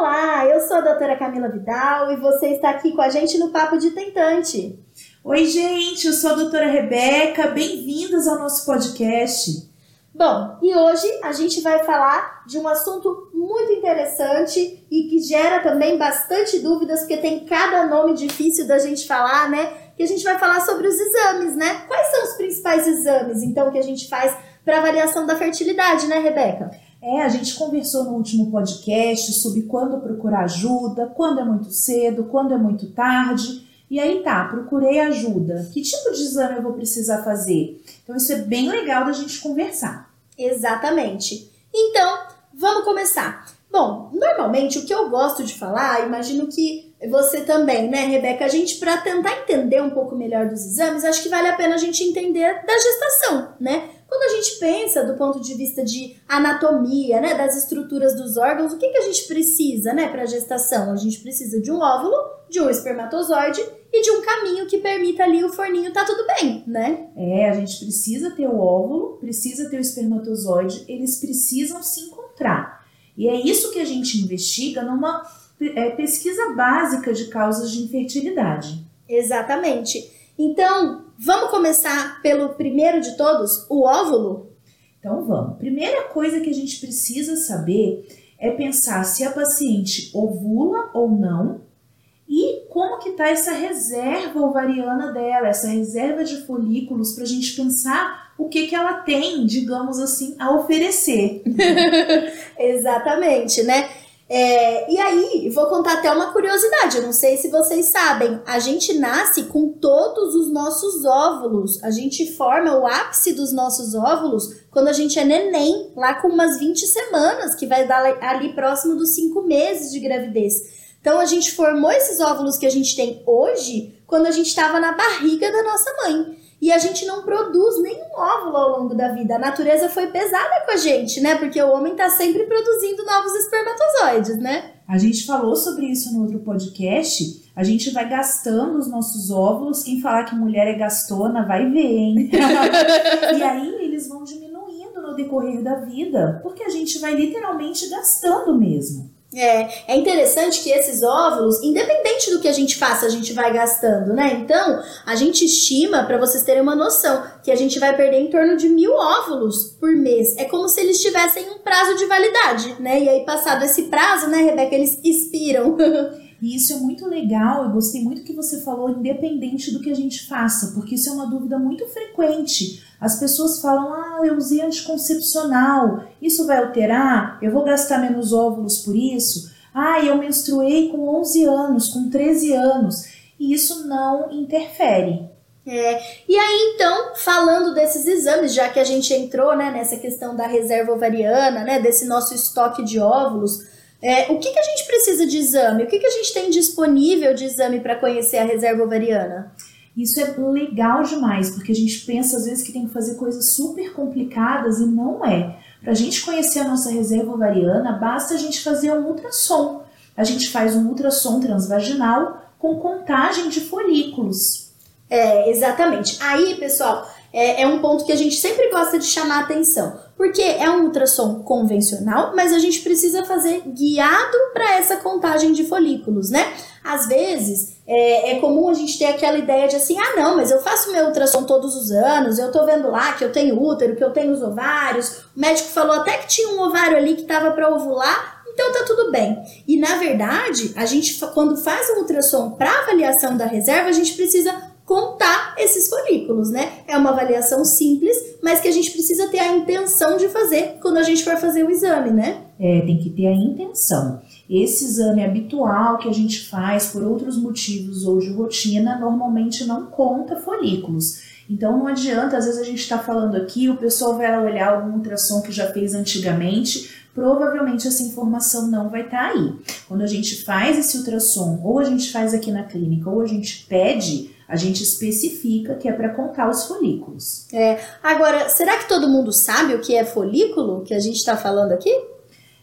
Olá, eu sou a doutora Camila Vidal e você está aqui com a gente no Papo de Tentante. Oi, gente, eu sou a doutora Rebeca, bem-vindas ao nosso podcast. Bom, e hoje a gente vai falar de um assunto muito interessante e que gera também bastante dúvidas, porque tem cada nome difícil da gente falar, né? Que a gente vai falar sobre os exames, né? Quais são os principais exames, então, que a gente faz para avaliação da fertilidade, né, Rebeca? É, a gente conversou no último podcast sobre quando procurar ajuda, quando é muito cedo, quando é muito tarde. E aí tá, procurei ajuda. Que tipo de exame eu vou precisar fazer? Então isso é bem legal da gente conversar. Exatamente. Então, vamos começar. Bom, normalmente o que eu gosto de falar, imagino que você também, né, Rebeca? A gente, para tentar entender um pouco melhor dos exames, acho que vale a pena a gente entender da gestação, né? Quando a gente pensa do ponto de vista de anatomia, né, das estruturas dos órgãos, o que, que a gente precisa, né, para gestação? A gente precisa de um óvulo, de um espermatozoide e de um caminho que permita ali o forninho tá tudo bem, né? É, a gente precisa ter o óvulo, precisa ter o espermatozoide, eles precisam se encontrar. E é isso que a gente investiga numa é, pesquisa básica de causas de infertilidade. Exatamente. Então, vamos começar pelo primeiro de todos, o óvulo? Então vamos. Primeira coisa que a gente precisa saber é pensar se a paciente ovula ou não e como que tá essa reserva ovariana dela, essa reserva de folículos para a gente pensar o que que ela tem, digamos assim, a oferecer. Exatamente, né? É, e aí, vou contar até uma curiosidade, eu não sei se vocês sabem, a gente nasce com todos os nossos óvulos, a gente forma o ápice dos nossos óvulos quando a gente é neném, lá com umas 20 semanas, que vai dar ali próximo dos 5 meses de gravidez. Então a gente formou esses óvulos que a gente tem hoje quando a gente estava na barriga da nossa mãe e a gente não produz nenhum óvulo ao longo da vida. A natureza foi pesada com a gente, né? Porque o homem tá sempre produzindo novos espermatozoides, né? A gente falou sobre isso no outro podcast. A gente vai gastando os nossos óvulos. Quem falar que mulher é gastona vai ver, hein? e aí eles vão diminuindo no decorrer da vida, porque a gente vai literalmente gastando mesmo. É, é interessante que esses óvulos, independente do que a gente faça, a gente vai gastando, né? Então, a gente estima, para vocês terem uma noção, que a gente vai perder em torno de mil óvulos por mês. É como se eles tivessem um prazo de validade, né? E aí, passado esse prazo, né, Rebeca, eles expiram. E isso é muito legal, eu gostei muito que você falou, independente do que a gente faça, porque isso é uma dúvida muito frequente. As pessoas falam: ah, eu usei anticoncepcional, isso vai alterar? Eu vou gastar menos óvulos por isso? Ah, eu menstruei com 11 anos, com 13 anos. E isso não interfere. É, e aí então, falando desses exames, já que a gente entrou né, nessa questão da reserva ovariana, né, desse nosso estoque de óvulos, é, o que, que a gente precisa de exame? O que, que a gente tem disponível de exame para conhecer a reserva ovariana? Isso é legal demais, porque a gente pensa às vezes que tem que fazer coisas super complicadas e não é. Para a gente conhecer a nossa reserva ovariana, basta a gente fazer um ultrassom. A gente faz um ultrassom transvaginal com contagem de folículos. É, exatamente. Aí, pessoal, é, é, um ponto que a gente sempre gosta de chamar atenção, porque é um ultrassom convencional, mas a gente precisa fazer guiado para essa contagem de folículos, né? Às vezes é, é, comum a gente ter aquela ideia de assim, ah não, mas eu faço meu ultrassom todos os anos, eu tô vendo lá que eu tenho útero, que eu tenho os ovários, o médico falou até que tinha um ovário ali que estava para ovular, então tá tudo bem. E na verdade, a gente quando faz um ultrassom para avaliação da reserva, a gente precisa contar esses folículos, né? É uma avaliação simples, mas que a gente precisa ter a intenção de fazer quando a gente for fazer o exame, né? É, tem que ter a intenção. Esse exame habitual que a gente faz por outros motivos ou de rotina normalmente não conta folículos. Então não adianta, às vezes a gente está falando aqui, o pessoal vai olhar algum ultrassom que já fez antigamente, provavelmente essa informação não vai estar tá aí. Quando a gente faz esse ultrassom, ou a gente faz aqui na clínica, ou a gente pede, a gente especifica que é para contar os folículos. É. Agora, será que todo mundo sabe o que é folículo que a gente está falando aqui?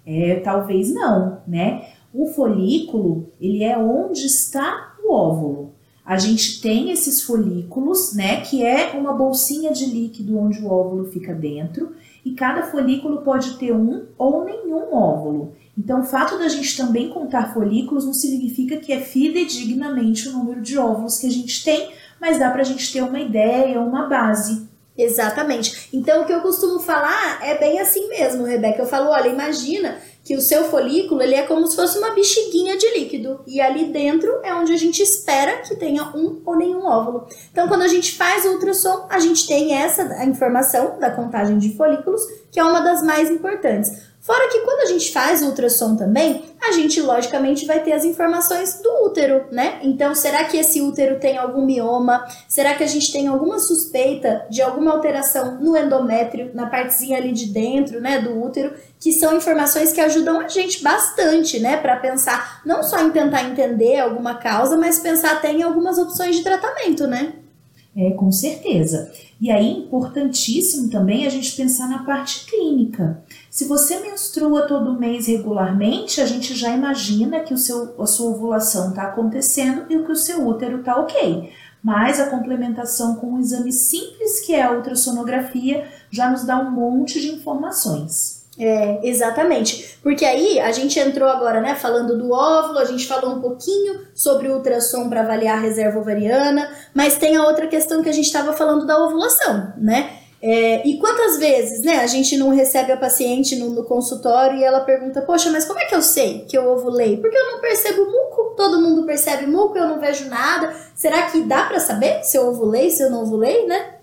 É, talvez não, né? O folículo, ele é onde está o óvulo. A gente tem esses folículos, né, que é uma bolsinha de líquido onde o óvulo fica dentro, e cada folículo pode ter um ou nenhum óvulo. Então, o fato da gente também contar folículos não significa que é fidedignamente o número de óvulos que a gente tem, mas dá para a gente ter uma ideia, uma base. Exatamente. Então, o que eu costumo falar é bem assim mesmo, Rebeca. Eu falo, olha, imagina que o seu folículo ele é como se fosse uma bexiguinha de líquido e ali dentro é onde a gente espera que tenha um ou nenhum óvulo. Então, quando a gente faz o ultrassom, a gente tem essa informação da contagem de folículos, que é uma das mais importantes. Fora que quando a gente faz ultrassom também, a gente logicamente vai ter as informações do útero, né? Então, será que esse útero tem algum mioma? Será que a gente tem alguma suspeita de alguma alteração no endométrio, na partezinha ali de dentro, né, do útero? Que são informações que ajudam a gente bastante, né, para pensar não só em tentar entender alguma causa, mas pensar até em algumas opções de tratamento, né? É, com certeza. E aí, importantíssimo também a gente pensar na parte clínica. Se você menstrua todo mês regularmente, a gente já imagina que o seu, a sua ovulação está acontecendo e que o seu útero está ok. Mas a complementação com um exame simples, que é a ultrassonografia, já nos dá um monte de informações. É, exatamente. Porque aí a gente entrou agora, né, falando do óvulo, a gente falou um pouquinho sobre o ultrassom para avaliar a reserva ovariana, mas tem a outra questão que a gente estava falando da ovulação, né? É, e quantas vezes, né, a gente não recebe a paciente no, no, consultório e ela pergunta, poxa, mas como é que eu sei que eu ovulei? Porque eu não percebo muco, todo mundo percebe muco, eu não vejo nada. Será que dá para saber se eu ovulei, se eu não ovulei, né?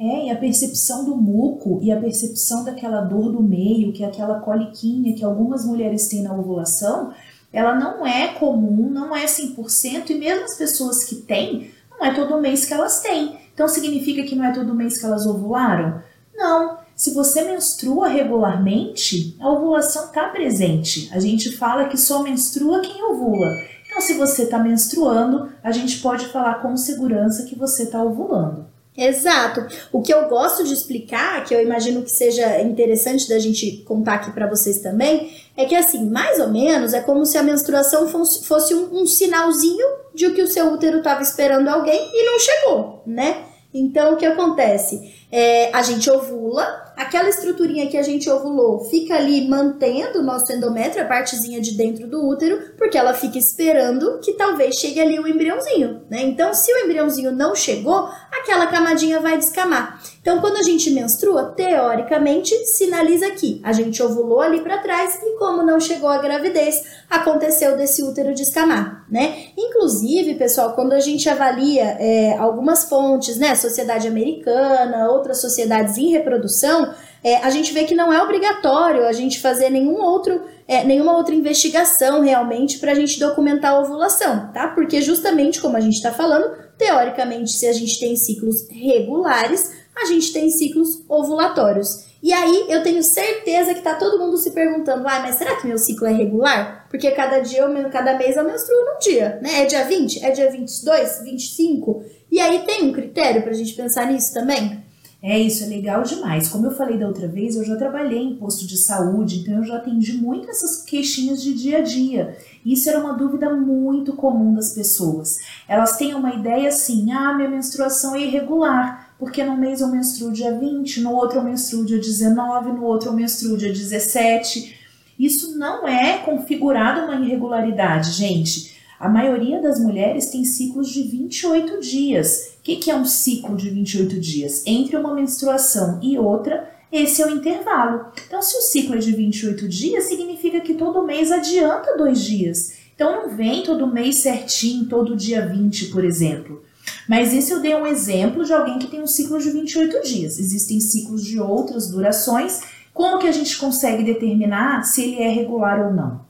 É, e a percepção do muco e a percepção daquela dor do meio, que é aquela coliquinha que algumas mulheres têm na ovulação, ela não é comum, não é 100%, e mesmo as pessoas que têm, não é todo mês que elas têm. Então significa que não é todo mês que elas ovularam? Não. Se você menstrua regularmente, a ovulação está presente. A gente fala que só menstrua quem ovula. Então, se você está menstruando, a gente pode falar com segurança que você está ovulando. Exato. O que eu gosto de explicar, que eu imagino que seja interessante da gente contar aqui para vocês também, é que assim, mais ou menos, é como se a menstruação fosse um, um sinalzinho de que o seu útero estava esperando alguém e não chegou, né? Então, o que acontece? É, a gente ovula, aquela estruturinha que a gente ovulou fica ali mantendo o nosso endométrio, a partezinha de dentro do útero, porque ela fica esperando que talvez chegue ali o embriãozinho, né? Então, se o embriãozinho não chegou, aquela camadinha vai descamar. Então, quando a gente menstrua, teoricamente, sinaliza que a gente ovulou ali para trás e como não chegou a gravidez, aconteceu desse útero descamar, né? Inclusive, pessoal, quando a gente avalia é, algumas fontes, né, Sociedade Americana, outras sociedades em reprodução, é, a gente vê que não é obrigatório a gente fazer nenhum outro, é, nenhuma outra investigação realmente para a gente documentar a ovulação, tá? Porque justamente como a gente está falando, teoricamente, se a gente tem ciclos regulares, a gente tem ciclos ovulatórios. E aí eu tenho certeza que tá todo mundo se perguntando, ah, mas será que meu ciclo é regular? Porque cada dia, cada mês eu menstruo num dia, né? É dia 20? É dia 22? 25? E aí tem um critério pra gente pensar nisso também? É isso, é legal demais. Como eu falei da outra vez, eu já trabalhei em posto de saúde, então eu já atendi muito essas queixinhas de dia a dia. Isso era uma dúvida muito comum das pessoas. Elas têm uma ideia assim: ah, minha menstruação é irregular, porque no mês eu menstruo dia 20, no outro eu menstruo dia 19, no outro eu menstruo dia 17. Isso não é configurado uma irregularidade, gente. A maioria das mulheres tem ciclos de 28 dias. O que, que é um ciclo de 28 dias? Entre uma menstruação e outra, esse é o intervalo. Então, se o ciclo é de 28 dias, significa que todo mês adianta dois dias. Então, não vem todo mês certinho, todo dia 20, por exemplo. Mas esse eu dei um exemplo de alguém que tem um ciclo de 28 dias. Existem ciclos de outras durações. Como que a gente consegue determinar se ele é regular ou não?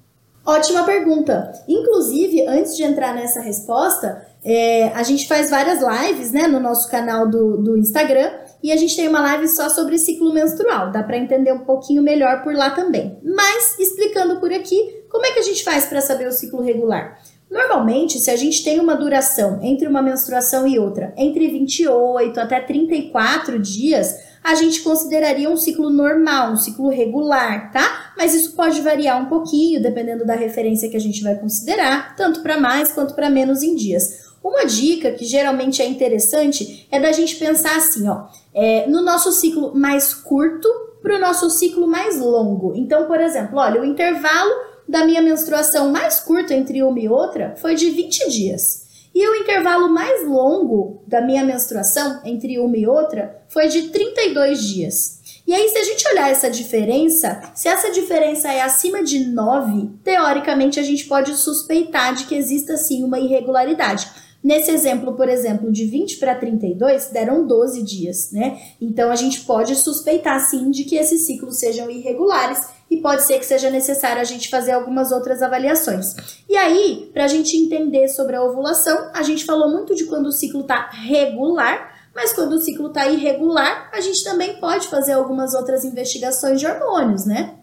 Ótima pergunta. Inclusive, antes de entrar nessa resposta, é, a gente faz várias lives né, no nosso canal do, do Instagram e a gente tem uma live só sobre ciclo menstrual. Dá para entender um pouquinho melhor por lá também. Mas explicando por aqui, como é que a gente faz para saber o ciclo regular? Normalmente, se a gente tem uma duração entre uma menstruação e outra entre 28 até 34 dias, a gente consideraria um ciclo normal, um ciclo regular, tá? Mas isso pode variar um pouquinho dependendo da referência que a gente vai considerar, tanto para mais quanto para menos em dias. Uma dica que geralmente é interessante é da gente pensar assim, ó, é, no nosso ciclo mais curto para o nosso ciclo mais longo. Então, por exemplo, olha, o intervalo da minha menstruação mais curto entre uma e outra foi de 20 dias. E o intervalo mais longo da minha menstruação entre uma e outra foi de 32 dias. E aí, se a gente olhar essa diferença, se essa diferença é acima de 9, teoricamente a gente pode suspeitar de que exista sim uma irregularidade. Nesse exemplo, por exemplo, de 20 para 32, deram 12 dias, né? Então a gente pode suspeitar sim de que esses ciclos sejam irregulares e pode ser que seja necessário a gente fazer algumas outras avaliações. E aí, para a gente entender sobre a ovulação, a gente falou muito de quando o ciclo está regular, mas quando o ciclo está irregular, a gente também pode fazer algumas outras investigações de hormônios, né?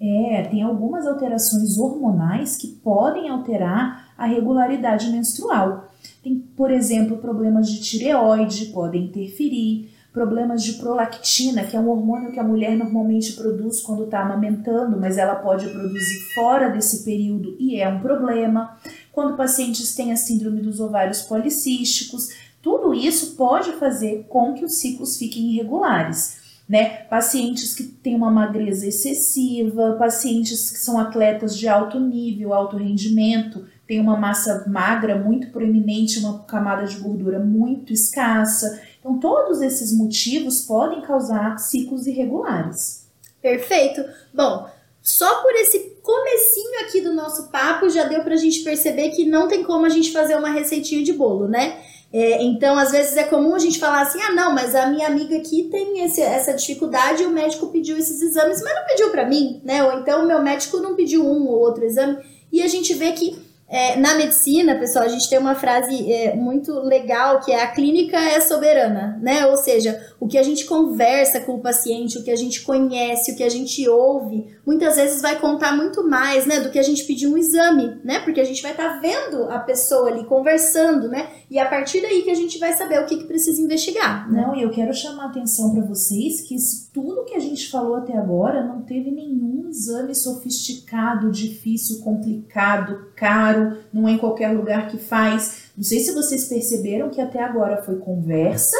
É, tem algumas alterações hormonais que podem alterar a regularidade menstrual. Tem, por exemplo, problemas de tireoide podem interferir, problemas de prolactina, que é um hormônio que a mulher normalmente produz quando está amamentando, mas ela pode produzir fora desse período e é um problema. Quando pacientes têm a síndrome dos ovários policísticos, tudo isso pode fazer com que os ciclos fiquem irregulares. Né? Pacientes que têm uma magreza excessiva, pacientes que são atletas de alto nível, alto rendimento, tem uma massa magra muito proeminente, uma camada de gordura muito escassa. Então, todos esses motivos podem causar ciclos irregulares. Perfeito. Bom, só por esse comecinho aqui do nosso papo já deu pra gente perceber que não tem como a gente fazer uma receitinha de bolo, né? É, então, às vezes é comum a gente falar assim: ah, não, mas a minha amiga aqui tem esse, essa dificuldade e o médico pediu esses exames, mas não pediu para mim, né? Ou então o meu médico não pediu um ou outro exame. E a gente vê que é, na medicina, pessoal, a gente tem uma frase é, muito legal que é a clínica é soberana, né? Ou seja, o que a gente conversa com o paciente, o que a gente conhece, o que a gente ouve, muitas vezes vai contar muito mais, né, do que a gente pedir um exame, né? Porque a gente vai estar tá vendo a pessoa ali conversando, né? E a partir daí que a gente vai saber o que, que precisa investigar. Né? Não, e eu quero chamar a atenção para vocês que tudo que a gente falou até agora não teve nenhum exame sofisticado, difícil, complicado, caro, não é em qualquer lugar que faz. Não sei se vocês perceberam que até agora foi conversa,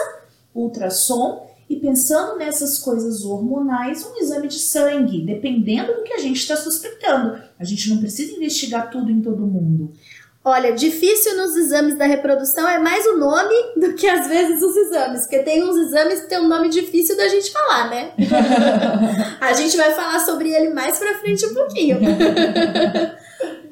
ultrassom e pensando nessas coisas hormonais, um exame de sangue, dependendo do que a gente está suspeitando. A gente não precisa investigar tudo em todo mundo. Olha, difícil nos exames da reprodução é mais o nome do que às vezes os exames, porque tem uns exames que tem um nome difícil da gente falar, né? a gente vai falar sobre ele mais pra frente um pouquinho.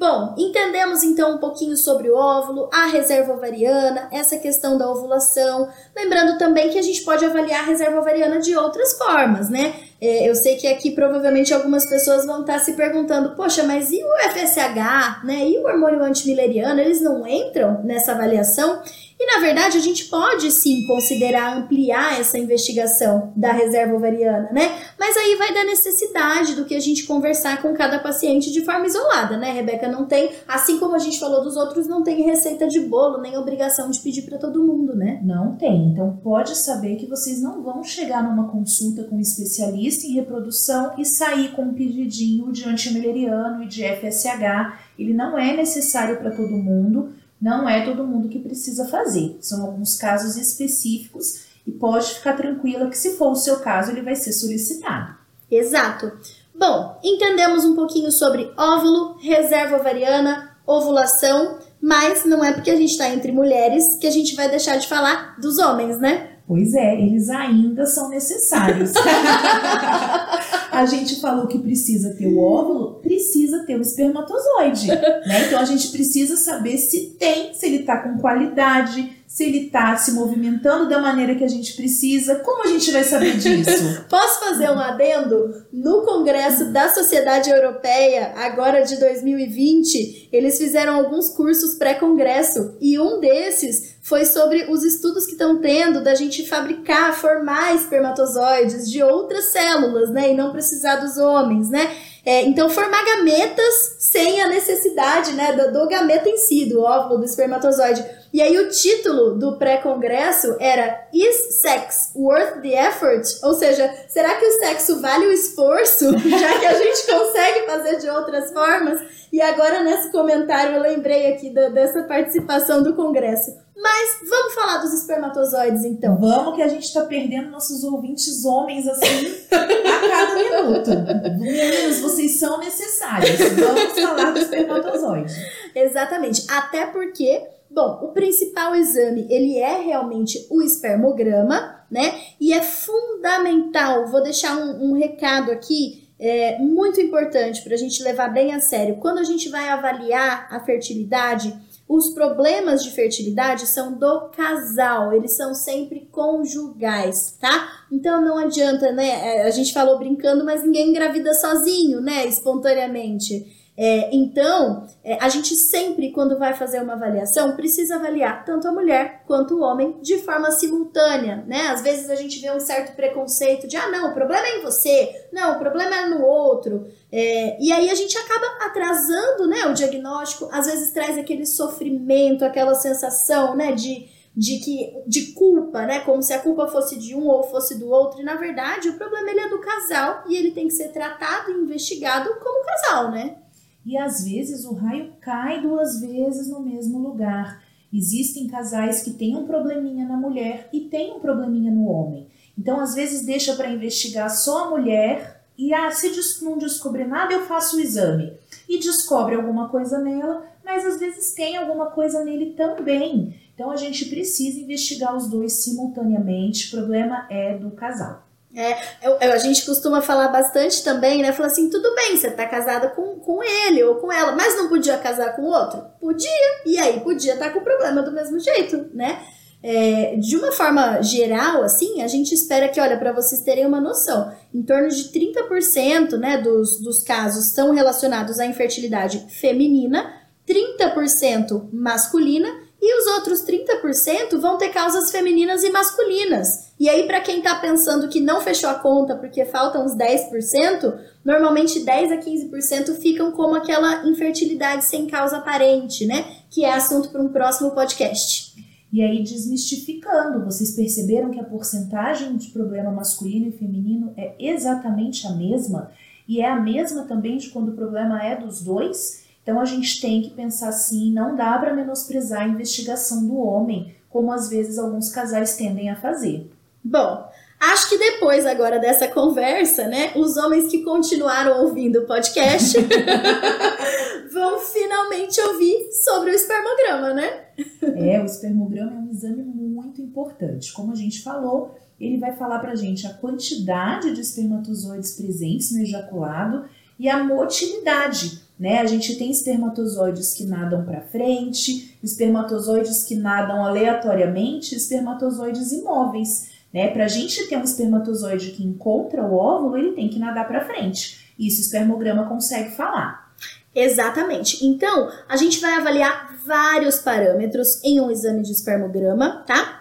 Bom, entendemos então um pouquinho sobre o óvulo, a reserva ovariana, essa questão da ovulação. Lembrando também que a gente pode avaliar a reserva ovariana de outras formas, né? É, eu sei que aqui provavelmente algumas pessoas vão estar se perguntando: poxa, mas e o FSH, né? E o hormônio antimileriano, eles não entram nessa avaliação? E na verdade a gente pode sim considerar ampliar essa investigação da reserva ovariana, né? Mas aí vai da necessidade do que a gente conversar com cada paciente de forma isolada, né, Rebeca? Não tem, assim como a gente falou dos outros, não tem receita de bolo, nem obrigação de pedir para todo mundo, né? Não tem. Então pode saber que vocês não vão chegar numa consulta com um especialista em reprodução e sair com um pedidinho de antimileriano e de FSH. Ele não é necessário para todo mundo não é todo mundo que precisa fazer. São alguns casos específicos e pode ficar tranquila que se for o seu caso, ele vai ser solicitado. Exato. Bom, entendemos um pouquinho sobre óvulo, reserva ovariana, ovulação, mas não é porque a gente está entre mulheres que a gente vai deixar de falar dos homens, né? Pois é, eles ainda são necessários. a gente falou que precisa ter o óvulo, precisa ter o espermatozoide, né? Então a gente precisa saber se tem, se ele está com qualidade, se ele está se movimentando da maneira que a gente precisa. Como a gente vai saber disso? Posso fazer um adendo? No Congresso da Sociedade Europeia, agora de 2020, eles fizeram alguns cursos pré-congresso e um desses foi sobre os estudos que estão tendo da gente fabricar, formar espermatozoides de outras células, né? E não precisar dos homens, né? É, então, formar gametas sem a necessidade né, do, do gameta em si, do óvulo, do espermatozoide. E aí, o título do pré-congresso era Is Sex Worth the Effort? Ou seja, será que o sexo vale o esforço, já que a gente consegue fazer de outras formas? E agora, nesse comentário, eu lembrei aqui da, dessa participação do congresso. Mas vamos falar dos espermatozoides, então. Vamos, que a gente tá perdendo nossos ouvintes homens assim a cada minuto. Meninos, vocês são necessários. Vamos falar dos espermatozoides. Exatamente. Até porque, bom, o principal exame, ele é realmente o espermograma, né? E é fundamental, vou deixar um, um recado aqui, é muito importante para a gente levar bem a sério. Quando a gente vai avaliar a fertilidade, os problemas de fertilidade são do casal, eles são sempre conjugais, tá? Então não adianta, né? É, a gente falou brincando, mas ninguém engravida sozinho, né? Espontaneamente. É, então, é, a gente sempre, quando vai fazer uma avaliação, precisa avaliar tanto a mulher quanto o homem de forma simultânea, né? Às vezes a gente vê um certo preconceito de, ah, não, o problema é em você, não, o problema é no outro. É, e aí a gente acaba atrasando, né, o diagnóstico, às vezes traz aquele sofrimento, aquela sensação, né, de de que de culpa, né? Como se a culpa fosse de um ou fosse do outro. E na verdade, o problema ele é do casal e ele tem que ser tratado e investigado como casal, né? E às vezes o raio cai duas vezes no mesmo lugar. Existem casais que têm um probleminha na mulher e têm um probleminha no homem. Então, às vezes, deixa para investigar só a mulher e ah, se não descobrir nada, eu faço o exame. E descobre alguma coisa nela, mas às vezes tem alguma coisa nele também. Então, a gente precisa investigar os dois simultaneamente. O problema é do casal. É, eu, eu, a gente costuma falar bastante também, né? Falar assim, tudo bem, você tá casada com, com ele ou com ela, mas não podia casar com outro? Podia, e aí podia estar tá com problema do mesmo jeito, né? É, de uma forma geral, assim, a gente espera que, olha, para vocês terem uma noção, em torno de 30% né, dos, dos casos estão relacionados à infertilidade feminina, 30% masculina e os outros 30% vão ter causas femininas e masculinas. E aí, para quem está pensando que não fechou a conta porque faltam uns 10%, normalmente 10 a 15% ficam como aquela infertilidade sem causa aparente, né? Que é assunto para um próximo podcast. E aí, desmistificando, vocês perceberam que a porcentagem de problema masculino e feminino é exatamente a mesma? E é a mesma também de quando o problema é dos dois? Então a gente tem que pensar assim, não dá para menosprezar a investigação do homem, como às vezes alguns casais tendem a fazer. Bom, acho que depois agora dessa conversa, né, os homens que continuaram ouvindo o podcast vão finalmente ouvir sobre o espermograma, né? É, o espermograma é um exame muito importante. Como a gente falou, ele vai falar pra gente a quantidade de espermatozoides presentes no ejaculado e a motilidade né? A gente tem espermatozoides que nadam para frente, espermatozoides que nadam aleatoriamente, espermatozoides imóveis. Né? Para a gente ter um espermatozoide que encontra o óvulo, ele tem que nadar para frente. Isso o espermograma consegue falar. Exatamente. Então, a gente vai avaliar vários parâmetros em um exame de espermograma, tá?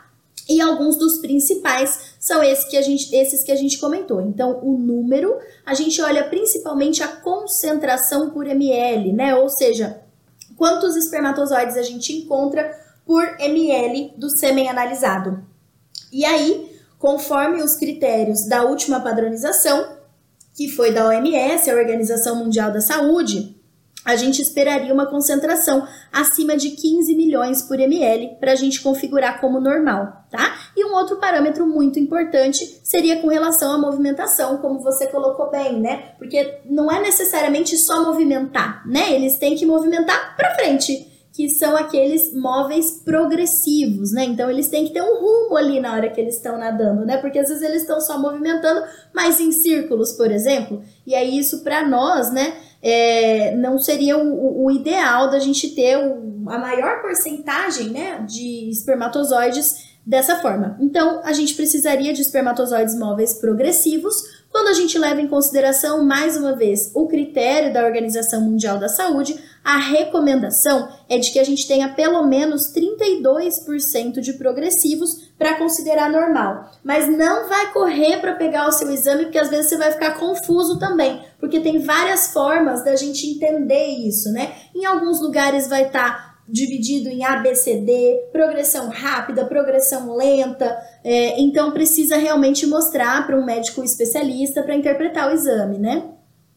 E alguns dos principais são esses que, a gente, esses que a gente comentou. Então, o número, a gente olha principalmente a concentração por ml, né? Ou seja, quantos espermatozoides a gente encontra por ml do sêmen analisado. E aí, conforme os critérios da última padronização, que foi da OMS, a Organização Mundial da Saúde, a gente esperaria uma concentração acima de 15 milhões por ml para a gente configurar como normal, tá? E um outro parâmetro muito importante seria com relação à movimentação, como você colocou bem, né? Porque não é necessariamente só movimentar, né? Eles têm que movimentar para frente, que são aqueles móveis progressivos, né? Então eles têm que ter um rumo ali na hora que eles estão nadando, né? Porque às vezes eles estão só movimentando, mas em círculos, por exemplo. E aí isso para nós, né? É, não seria o, o, ideal da gente ter o, a maior porcentagem né, de espermatozoides dessa forma. Então, a gente precisaria de espermatozoides móveis progressivos quando a gente leva em consideração, mais uma vez, o critério da Organização Mundial da Saúde, A recomendação é de que a gente tenha pelo menos 32% de progressivos para considerar normal. Mas não vai correr para pegar o seu exame, porque às vezes você vai ficar confuso também, porque tem várias formas da gente entender isso, né? Em alguns lugares vai estar tá dividido em ABCD, progressão rápida, progressão lenta. É, então precisa realmente mostrar para um médico especialista para interpretar o exame, né?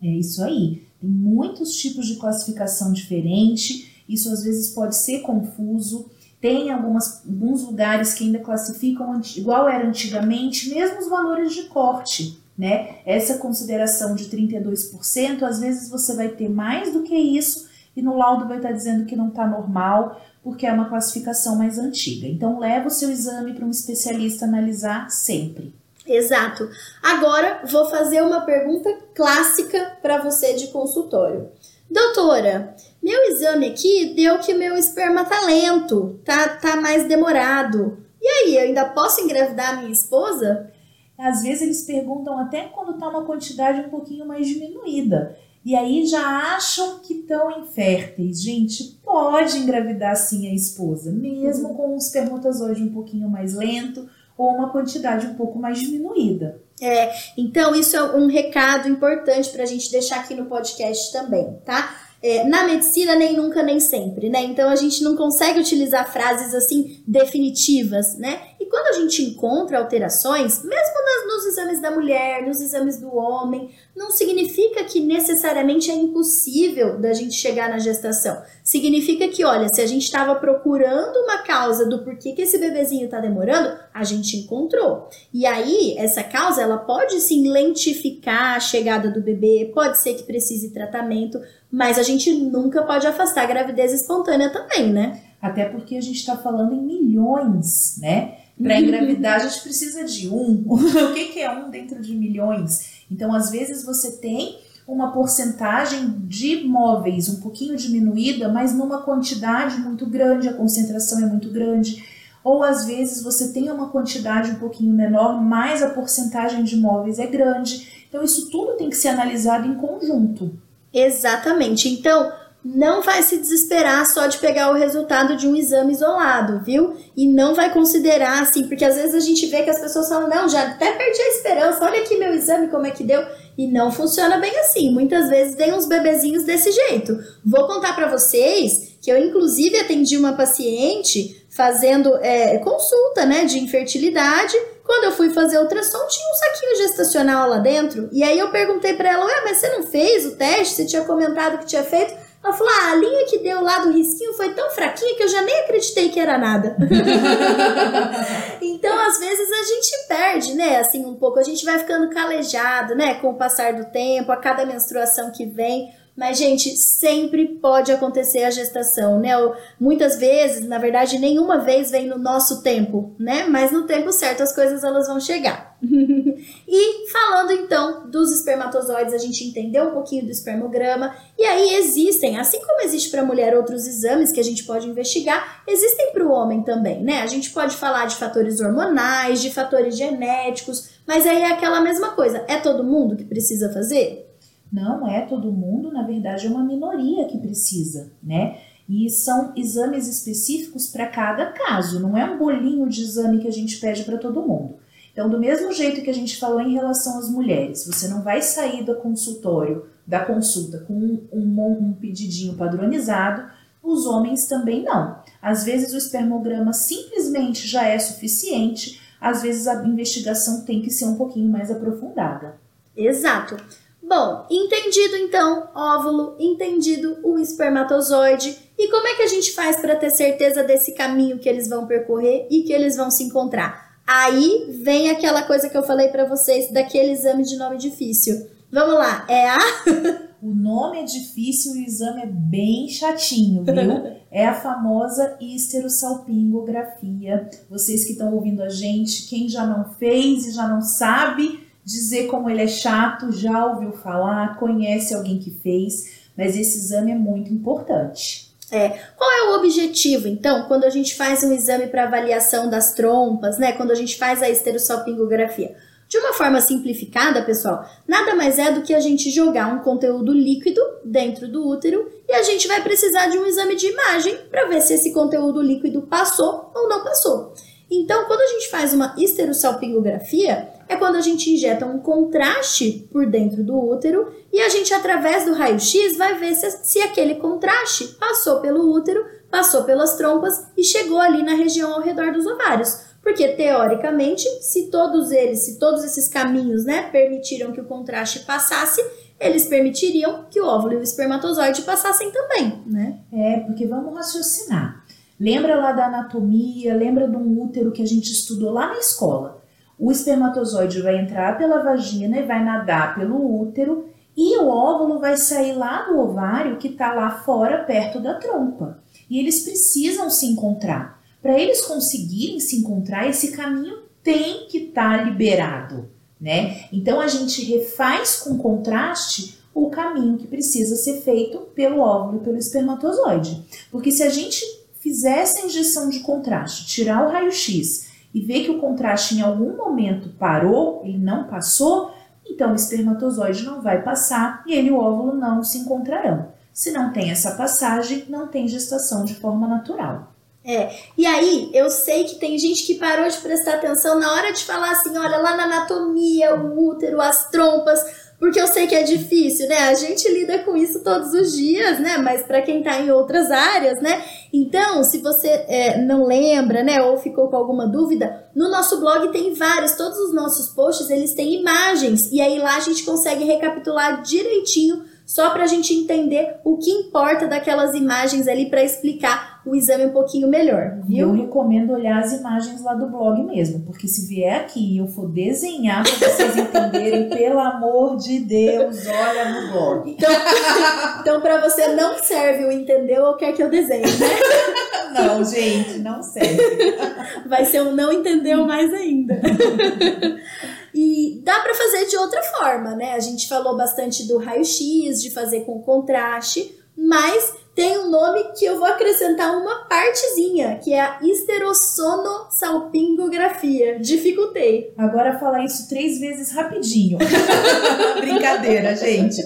É isso aí. Tem muitos tipos de classificação diferente. Isso às vezes pode ser confuso. Tem algumas, alguns lugares que ainda classificam igual era antigamente, mesmo os valores de corte. Né? Essa consideração de 32%, às vezes você vai ter mais do que isso, e no laudo vai estar dizendo que não está normal, porque é uma classificação mais antiga. Então, leva o seu exame para um especialista analisar sempre. Exato. Agora, vou fazer uma pergunta clássica para você de consultório. Doutora, meu exame aqui deu que meu esperma tá lento, tá, tá mais demorado. E aí, eu ainda posso engravidar minha esposa? Às vezes eles perguntam até quando tá uma quantidade um pouquinho mais diminuída. E aí já acham que estão inférteis. Gente, pode engravidar sim a esposa, mesmo com um espermatozoide um pouquinho mais lento ou uma quantidade um pouco mais diminuída. É, então isso é um recado importante para a gente deixar aqui no podcast também, tá? É, na medicina, nem nunca, nem sempre, né? Então a gente não consegue utilizar frases assim definitivas, né? Quando a gente encontra alterações, mesmo nas, nos exames da mulher, nos exames do homem, não significa que necessariamente é impossível da gente chegar na gestação. Significa que, olha, se a gente estava procurando uma causa do porquê que esse bebezinho está demorando, a gente encontrou. E aí, essa causa, ela pode sim lentificar a chegada do bebê, pode ser que precise tratamento, mas a gente nunca pode afastar a gravidez espontânea também, né? Até porque a gente está falando em milhões, né? Para engravidar, a gente precisa de um. o que, que é um dentro de milhões? Então, às vezes, você tem uma porcentagem de móveis um pouquinho diminuída, mas numa quantidade muito grande, a concentração é muito grande. Ou às vezes você tem uma quantidade um pouquinho menor, mas a porcentagem de móveis é grande. Então, isso tudo tem que ser analisado em conjunto. Exatamente. Então, não vai se desesperar só de pegar o resultado de um exame isolado, viu? E não vai considerar assim, porque às vezes a gente vê que as pessoas falam: não, já até perdi a esperança, olha aqui meu exame, como é que deu. E não funciona bem assim. Muitas vezes vem uns bebezinhos desse jeito. Vou contar para vocês que eu, inclusive, atendi uma paciente fazendo é, consulta né, de infertilidade. Quando eu fui fazer ultrassom, tinha um saquinho gestacional lá dentro. E aí eu perguntei para ela: Ué, mas você não fez o teste? Você tinha comentado que tinha feito? Ela falou: ah, a linha que deu lá do risquinho foi tão fraquinha que eu já nem acreditei que era nada. então, às vezes, a gente perde, né? Assim, um pouco. A gente vai ficando calejado, né? Com o passar do tempo, a cada menstruação que vem. Mas, gente, sempre pode acontecer a gestação, né? Muitas vezes, na verdade, nenhuma vez vem no nosso tempo, né? Mas no tempo certo as coisas elas vão chegar. e falando então dos espermatozoides, a gente entendeu um pouquinho do espermograma. E aí existem, assim como existe para a mulher outros exames que a gente pode investigar, existem para o homem também, né? A gente pode falar de fatores hormonais, de fatores genéticos, mas aí é aquela mesma coisa. É todo mundo que precisa fazer? Não é todo mundo, na verdade é uma minoria que precisa, né? E são exames específicos para cada caso, não é um bolinho de exame que a gente pede para todo mundo. Então, do mesmo jeito que a gente falou em relação às mulheres, você não vai sair do consultório, da consulta, com um, um, um pedidinho padronizado, os homens também não. Às vezes o espermograma simplesmente já é suficiente, às vezes a investigação tem que ser um pouquinho mais aprofundada. Exato. Bom, entendido então óvulo, entendido o espermatozoide, e como é que a gente faz para ter certeza desse caminho que eles vão percorrer e que eles vão se encontrar? Aí vem aquela coisa que eu falei para vocês daquele exame de nome difícil. Vamos lá, é a O nome é difícil e o exame é bem chatinho, viu? É a famosa histerosalpingografia. Vocês que estão ouvindo a gente, quem já não fez e já não sabe, dizer como ele é chato, já ouviu falar, conhece alguém que fez, mas esse exame é muito importante. É. Qual é o objetivo, então, quando a gente faz um exame para avaliação das trompas, né? Quando a gente faz a esterossalpingografia? De uma forma simplificada, pessoal, nada mais é do que a gente jogar um conteúdo líquido dentro do útero e a gente vai precisar de um exame de imagem para ver se esse conteúdo líquido passou ou não passou. Então, quando a gente faz uma esterossalpingografia, é quando a gente injeta um contraste por dentro do útero e a gente, através do raio-x, vai ver se, se aquele contraste passou pelo útero, passou pelas trompas e chegou ali na região ao redor dos ovários. Porque, teoricamente, se todos eles, se todos esses caminhos né, permitiram que o contraste passasse, eles permitiriam que o óvulo e o espermatozoide passassem também, né? É, porque vamos raciocinar. Lembra lá da anatomia, lembra de um útero que a gente estudou lá na escola. O espermatozoide vai entrar pela vagina e vai nadar pelo útero e o óvulo vai sair lá do ovário que está lá fora, perto da trompa. E eles precisam se encontrar. Para eles conseguirem se encontrar, esse caminho tem que estar tá liberado, né? Então a gente refaz com contraste o caminho que precisa ser feito pelo óvulo e pelo espermatozoide. Porque se a gente fizesse a injeção de contraste, tirar o raio-x e ver que o contraste em algum momento parou, ele não passou, então o espermatozoide não vai passar e ele e o óvulo não se encontrarão. Se não tem essa passagem, não tem gestação de forma natural. É, e aí eu sei que tem gente que parou de prestar atenção na hora de falar assim, olha lá na anatomia, o útero, as trompas, porque eu sei que é difícil, né? A gente lida com isso todos os dias, né? Mas para quem tá em outras áreas, né? Então, se você é, não lembra, né, ou ficou com alguma dúvida, no nosso blog tem vários, todos os nossos posts eles têm imagens e aí lá a gente consegue recapitular direitinho só para a gente entender o que importa daquelas imagens ali para explicar o exame um pouquinho melhor, viu? Eu recomendo olhar as imagens lá do blog mesmo, porque se vier aqui e eu for desenhar para vocês entenderem, pelo amor de Deus, olha no blog. Então, então para você não serve o entendeu ou quer que eu desenhe, né? Não, gente, não serve. Vai ser um não entendeu mais ainda. E dá para fazer de outra forma, né? A gente falou bastante do raio-x, de fazer com contraste, mas tem um nome que eu vou acrescentar uma partezinha, que é a esterossonossalpingografia. Dificultei. Agora falar isso três vezes rapidinho. Brincadeira, gente.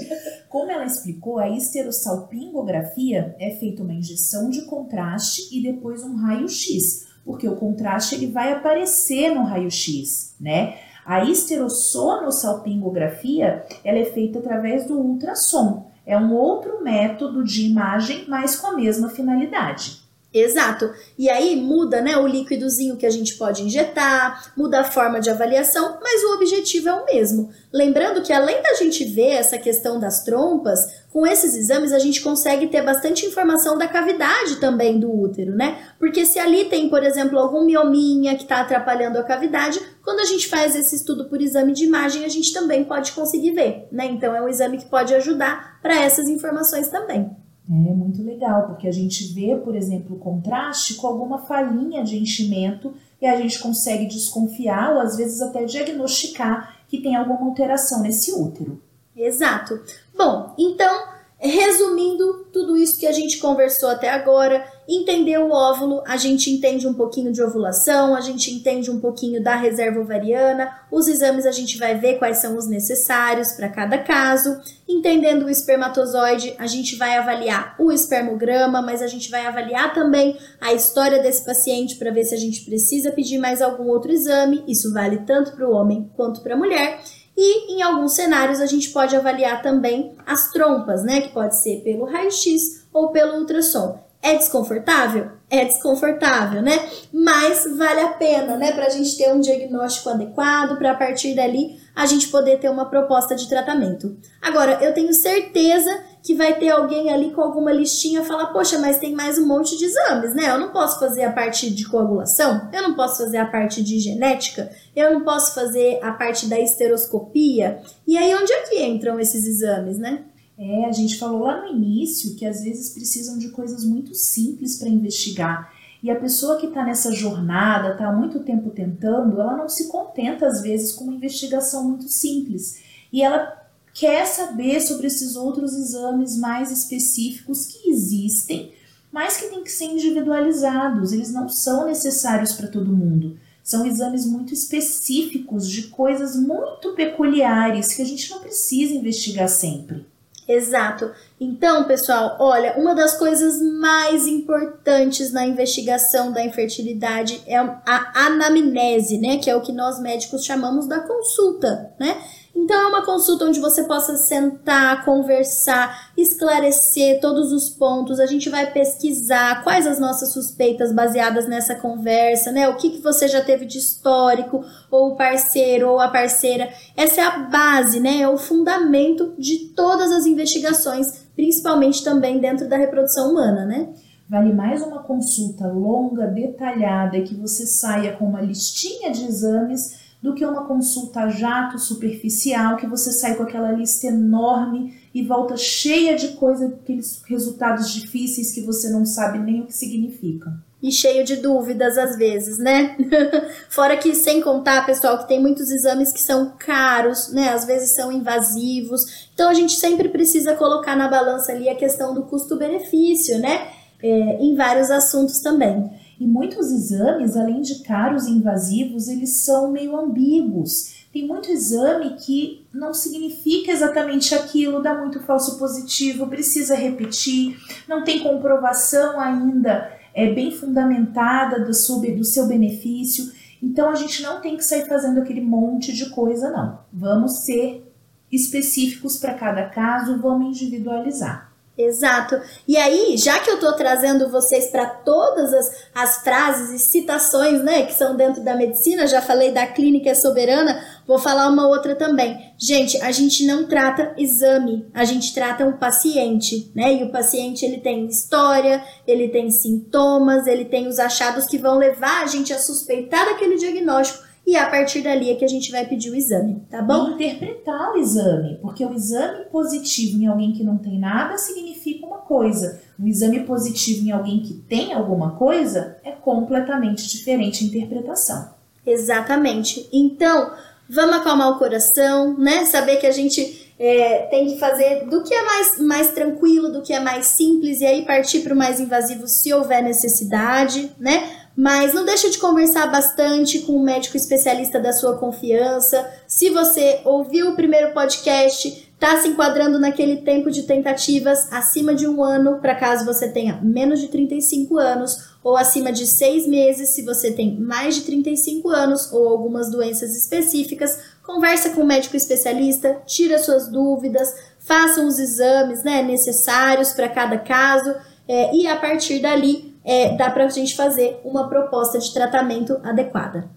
Como ela explicou, a esterossalpingografia é feita uma injeção de contraste e depois um raio-x, porque o contraste ele vai aparecer no raio-x, né? A esterossonossalpingografia ela é feita através do ultrassom. É um outro método de imagem, mas com a mesma finalidade. Exato. E aí muda, né, o líquidozinho que a gente pode injetar, muda a forma de avaliação, mas o objetivo é o mesmo. Lembrando que além da gente ver essa questão das trompas, com esses exames a gente consegue ter bastante informação da cavidade também do útero, né? Porque se ali tem, por exemplo, algum miominha que está atrapalhando a cavidade, quando a gente faz esse estudo por exame de imagem, a gente também pode conseguir ver, né? Então é um exame que pode ajudar para essas informações também. É muito legal, porque a gente vê, por exemplo, o contraste com alguma falhinha de enchimento e a gente consegue desconfiar ou às vezes até diagnosticar que tem alguma alteração nesse útero. Exato. Bom, então Resumindo tudo isso que a gente conversou até agora, entender o óvulo, a gente entende um pouquinho de ovulação, a gente entende um pouquinho da reserva ovariana, os exames a gente vai ver quais são os necessários para cada caso. Entendendo o espermatozoide, a gente vai avaliar o espermograma, mas a gente vai avaliar também a história desse paciente para ver se a gente precisa pedir mais algum outro exame. Isso vale tanto para o homem quanto para a mulher. E em alguns cenários a gente pode avaliar também as trompas, né? Que pode ser pelo raio-x ou pelo ultrassom. É desconfortável? É desconfortável, né? Mas vale a pena, né? Para a gente ter um diagnóstico adequado, para a partir dali a gente poder ter uma proposta de tratamento. Agora, eu tenho certeza que vai ter alguém ali com alguma listinha falar, poxa, mas tem mais um monte de exames, né? Eu não posso fazer a parte de coagulação, eu não posso fazer a parte de genética, eu não posso fazer a parte da esteroscopia. E aí, onde é que entram esses exames, né? É, a gente falou lá no início que às vezes precisam de coisas muito simples para investigar. E a pessoa que está nessa jornada, está há muito tempo tentando, ela não se contenta às vezes com uma investigação muito simples. E ela quer saber sobre esses outros exames mais específicos que existem, mas que têm que ser individualizados, eles não são necessários para todo mundo. São exames muito específicos de coisas muito peculiares que a gente não precisa investigar sempre. Exato. Então, pessoal, olha, uma das coisas mais importantes na investigação da infertilidade é a anamnese, né? Que é o que nós médicos chamamos da consulta, né? Então é uma consulta onde você possa sentar, conversar, esclarecer todos os pontos. A gente vai pesquisar quais as nossas suspeitas baseadas nessa conversa, né? O que, que você já teve de histórico, ou o parceiro ou a parceira. Essa é a base, né? É o fundamento de todas as investigações, principalmente também dentro da reprodução humana, né? Vale mais uma consulta longa, detalhada, que você saia com uma listinha de exames do que uma consulta jato superficial que você sai com aquela lista enorme e volta cheia de coisa, aqueles resultados difíceis que você não sabe nem o que significam. E cheio de dúvidas às vezes, né? Fora que, sem contar, pessoal, que tem muitos exames que são caros, né? Às vezes são invasivos. Então a gente sempre precisa colocar na balança ali a questão do custo-benefício, né? É, em vários assuntos também. E muitos exames, além de caros e invasivos, eles são meio ambíguos. Tem muito exame que não significa exatamente aquilo, dá muito falso positivo, precisa repetir, não tem comprovação ainda é bem fundamentada do do seu benefício. Então a gente não tem que sair fazendo aquele monte de coisa, não. Vamos ser específicos para cada caso, vamos individualizar. Exato. E aí, já que eu tô trazendo vocês para todas as, as frases e citações, né, que são dentro da medicina, já falei da clínica soberana, vou falar uma outra também. Gente, a gente não trata exame, a gente trata um paciente, né? E o paciente ele tem história, ele tem sintomas, ele tem os achados que vão levar a gente a suspeitar daquele diagnóstico e a partir dali é que a gente vai pedir o exame, tá bom? E interpretar o exame, porque o exame positivo em alguém que não tem nada significa uma coisa. Um exame positivo em alguém que tem alguma coisa é completamente diferente a interpretação. Exatamente. Então, vamos acalmar o coração, né? Saber que a gente é, tem que fazer do que é mais, mais tranquilo, do que é mais simples, e aí partir para o mais invasivo se houver necessidade, né? Mas não deixa de conversar bastante com um médico especialista da sua confiança. Se você ouviu o primeiro podcast, está se enquadrando naquele tempo de tentativas acima de um ano, para caso você tenha menos de 35 anos, ou acima de seis meses, se você tem mais de 35 anos ou algumas doenças específicas, conversa com um médico especialista, tira suas dúvidas, façam os exames né, necessários para cada caso, é, e a partir dali é, dá para a gente fazer uma proposta de tratamento adequada.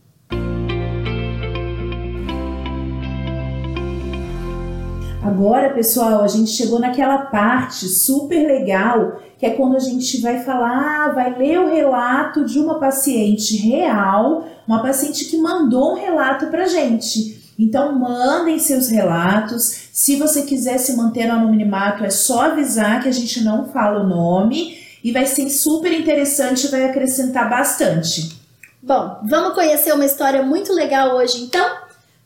Agora, pessoal, a gente chegou naquela parte super legal, que é quando a gente vai falar, ah, vai ler o relato de uma paciente real, uma paciente que mandou um relato pra gente. Então, mandem seus relatos. Se você quiser se manter no anonimato, é só avisar que a gente não fala o nome e vai ser super interessante e vai acrescentar bastante. Bom, vamos conhecer uma história muito legal hoje, então?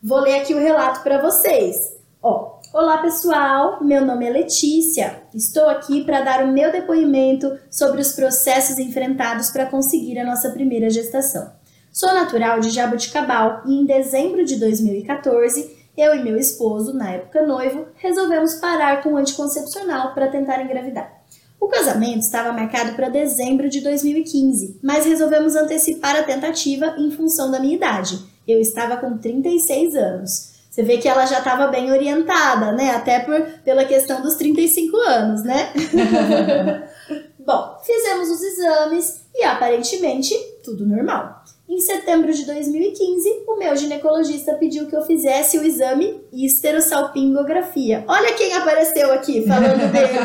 Vou ler aqui o relato para vocês. Ó, olá pessoal, meu nome é Letícia. Estou aqui para dar o meu depoimento sobre os processos enfrentados para conseguir a nossa primeira gestação. Sou natural de Jaboticabal e em dezembro de 2014, eu e meu esposo, na época noivo, resolvemos parar com o anticoncepcional para tentar engravidar. O casamento estava marcado para dezembro de 2015, mas resolvemos antecipar a tentativa em função da minha idade. Eu estava com 36 anos. Você vê que ela já estava bem orientada, né? Até por, pela questão dos 35 anos, né? Bom, fizemos os exames e aparentemente tudo normal. Em setembro de 2015, o meu ginecologista pediu que eu fizesse o exame histerosalpingografia. Olha quem apareceu aqui falando dele.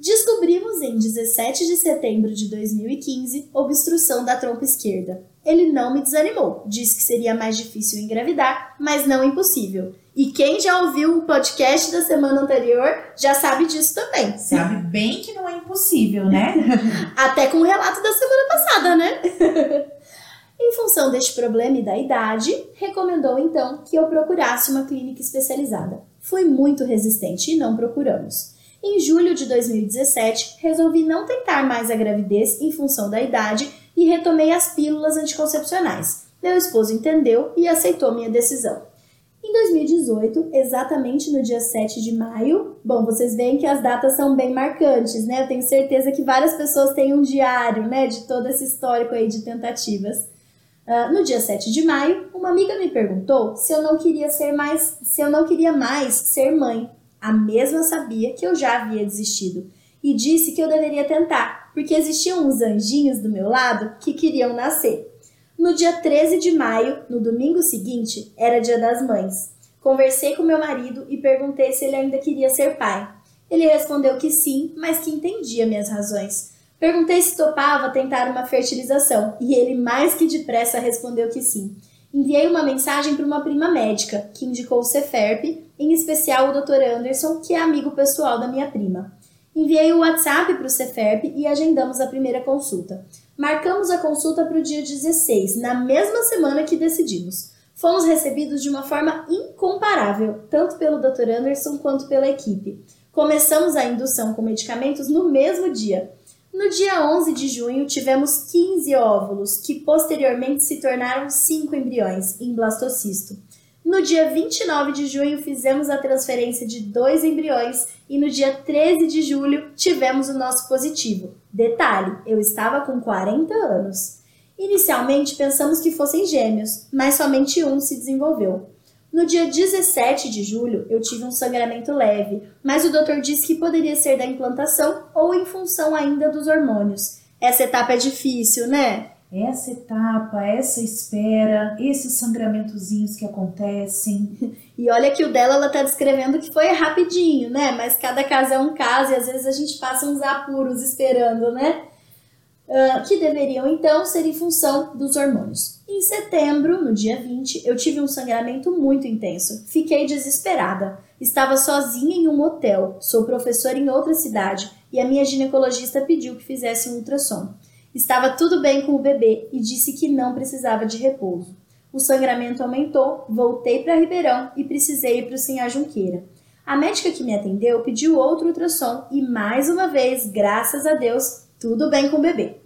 Descobrimos em 17 de setembro de 2015 obstrução da trompa esquerda. Ele não me desanimou, disse que seria mais difícil engravidar, mas não impossível. E quem já ouviu o podcast da semana anterior já sabe disso também. Sabe bem que não é impossível, né? Até com o relato da semana passada, né? em função deste problema e da idade, recomendou então que eu procurasse uma clínica especializada. Fui muito resistente e não procuramos. Em julho de 2017, resolvi não tentar mais a gravidez em função da idade e retomei as pílulas anticoncepcionais. Meu esposo entendeu e aceitou minha decisão. Em 2018, exatamente no dia 7 de maio, bom, vocês veem que as datas são bem marcantes, né? Eu tenho certeza que várias pessoas têm um diário, né, de todo esse histórico aí de tentativas. Uh, no dia 7 de maio, uma amiga me perguntou se eu não queria ser mais, se eu não queria mais ser mãe. A mesma sabia que eu já havia desistido e disse que eu deveria tentar, porque existiam uns anjinhos do meu lado que queriam nascer. No dia 13 de maio, no domingo seguinte, era dia das mães. Conversei com meu marido e perguntei se ele ainda queria ser pai. Ele respondeu que sim, mas que entendia minhas razões. Perguntei se topava tentar uma fertilização e ele mais que depressa respondeu que sim. Enviei uma mensagem para uma prima médica, que indicou o Ceferp, em especial o Dr. Anderson, que é amigo pessoal da minha prima. Enviei o WhatsApp para o Ceferp e agendamos a primeira consulta. Marcamos a consulta para o dia 16, na mesma semana que decidimos. Fomos recebidos de uma forma incomparável, tanto pelo Dr. Anderson quanto pela equipe. Começamos a indução com medicamentos no mesmo dia. No dia 11 de junho, tivemos 15 óvulos, que posteriormente se tornaram 5 embriões em blastocisto. No dia 29 de junho, fizemos a transferência de dois embriões e no dia 13 de julho tivemos o nosso positivo. Detalhe: eu estava com 40 anos. Inicialmente pensamos que fossem gêmeos, mas somente um se desenvolveu. No dia 17 de julho, eu tive um sangramento leve, mas o doutor disse que poderia ser da implantação ou em função ainda dos hormônios. Essa etapa é difícil, né? essa etapa, essa espera, esses sangramentozinhos que acontecem. E olha que o dela ela tá descrevendo que foi rapidinho, né? Mas cada caso é um caso e às vezes a gente passa uns apuros esperando, né? Uh, que deveriam então ser em função dos hormônios. Em setembro, no dia 20, eu tive um sangramento muito intenso. Fiquei desesperada. Estava sozinha em um hotel, sou professora em outra cidade e a minha ginecologista pediu que fizesse um ultrassom. Estava tudo bem com o bebê e disse que não precisava de repouso. O sangramento aumentou, voltei para Ribeirão e precisei ir para o Sinhá Junqueira. A médica que me atendeu pediu outro ultrassom e mais uma vez, graças a Deus, tudo bem com o bebê.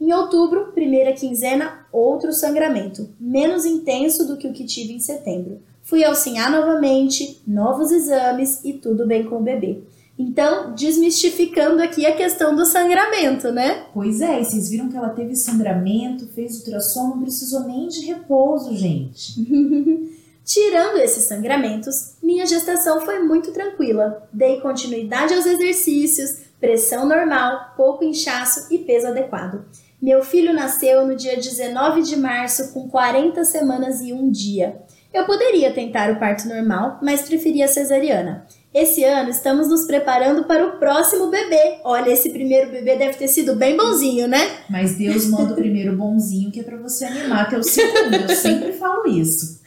Em outubro, primeira quinzena, outro sangramento, menos intenso do que o que tive em setembro. Fui ao Sinhá novamente, novos exames e tudo bem com o bebê. Então, desmistificando aqui a questão do sangramento, né? Pois é, e vocês viram que ela teve sangramento, fez ultrassom, não precisou nem de repouso, gente. Tirando esses sangramentos, minha gestação foi muito tranquila. Dei continuidade aos exercícios, pressão normal, pouco inchaço e peso adequado. Meu filho nasceu no dia 19 de março com 40 semanas e um dia. Eu poderia tentar o parto normal, mas preferia cesariana. Esse ano estamos nos preparando para o próximo bebê. Olha, esse primeiro bebê deve ter sido bem bonzinho, né? Mas Deus manda o primeiro bonzinho que é para você animar, que é o segundo. Eu sempre falo isso.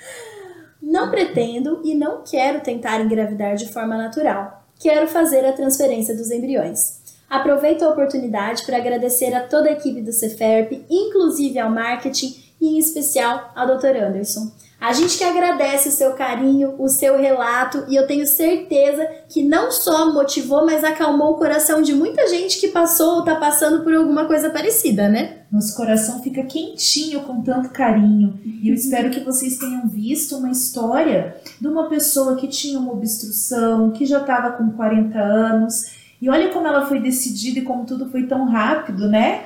Não pretendo e não quero tentar engravidar de forma natural. Quero fazer a transferência dos embriões. Aproveito a oportunidade para agradecer a toda a equipe do Ceferp, inclusive ao marketing e em especial ao Dr. Anderson. A gente que agradece o seu carinho, o seu relato e eu tenho certeza que não só motivou, mas acalmou o coração de muita gente que passou ou está passando por alguma coisa parecida, né? Nosso coração fica quentinho com tanto carinho. E eu espero que vocês tenham visto uma história de uma pessoa que tinha uma obstrução, que já estava com 40 anos e olha como ela foi decidida e como tudo foi tão rápido, né?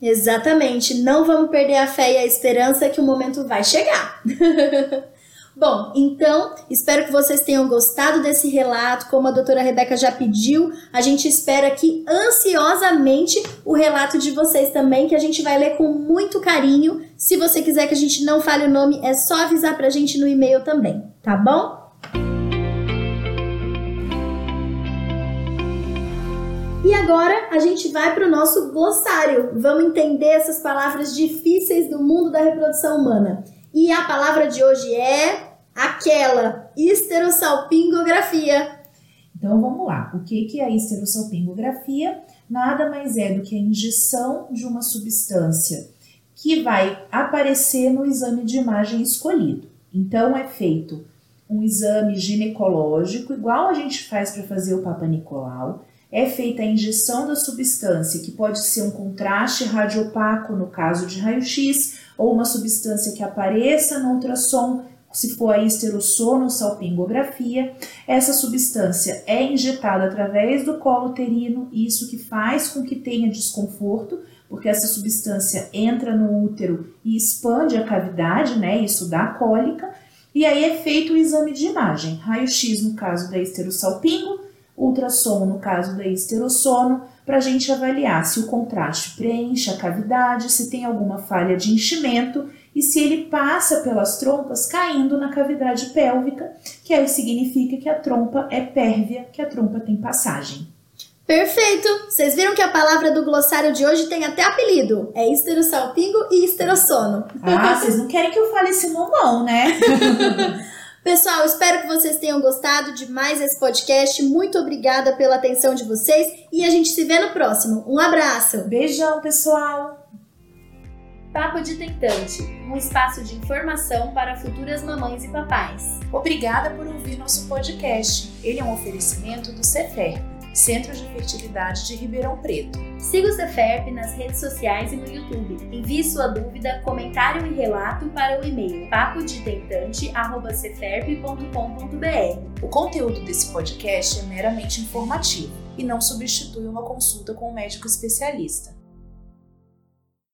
Exatamente. Não vamos perder a fé e a esperança que o momento vai chegar. Bom, então, espero que vocês tenham gostado desse relato. Como a doutora Rebeca já pediu, a gente espera aqui ansiosamente o relato de vocês também, que a gente vai ler com muito carinho. Se você quiser que a gente não fale o nome, é só avisar pra gente no e-mail também, tá bom? E agora a gente vai para o nosso glossário. Vamos entender essas palavras difíceis do mundo da reprodução humana. E a palavra de hoje é aquela esterossalpingografia. Então vamos lá. O que é a esterossalpingografia? Nada mais é do que a injeção de uma substância que vai aparecer no exame de imagem escolhido. Então é feito um exame ginecológico, igual a gente faz para fazer o Papa Nicolau é feita a injeção da substância, que pode ser um contraste radiopaco no caso de raio-x, ou uma substância que apareça no ultrassom, se for a esterossono salpingografia, essa substância é injetada através do colo uterino, isso que faz com que tenha desconforto, porque essa substância entra no útero e expande a cavidade, né? Isso dá cólica. E aí é feito o exame de imagem, raio-x no caso da esterossalpingo, ultrassom no caso da esterossono, para a gente avaliar se o contraste preenche a cavidade, se tem alguma falha de enchimento e se ele passa pelas trompas caindo na cavidade pélvica, que aí significa que a trompa é pérvia, que a trompa tem passagem. Perfeito! Vocês viram que a palavra do glossário de hoje tem até apelido. É esterossalpingo e esterossono. Ah, vocês não querem que eu fale esse não, né? Pessoal, espero que vocês tenham gostado de mais esse podcast. Muito obrigada pela atenção de vocês e a gente se vê no próximo. Um abraço! Beijão, pessoal! Papo de Tentante, um espaço de informação para futuras mamães e papais. Obrigada por ouvir nosso podcast. Ele é um oferecimento do Cefer, Centro de Fertilidade de Ribeirão Preto. Siga o Ceferp nas redes sociais e no YouTube. Envie sua dúvida, comentário e relato para o e-mail papodetentante@ceferp.com.br. O conteúdo desse podcast é meramente informativo e não substitui uma consulta com um médico especialista.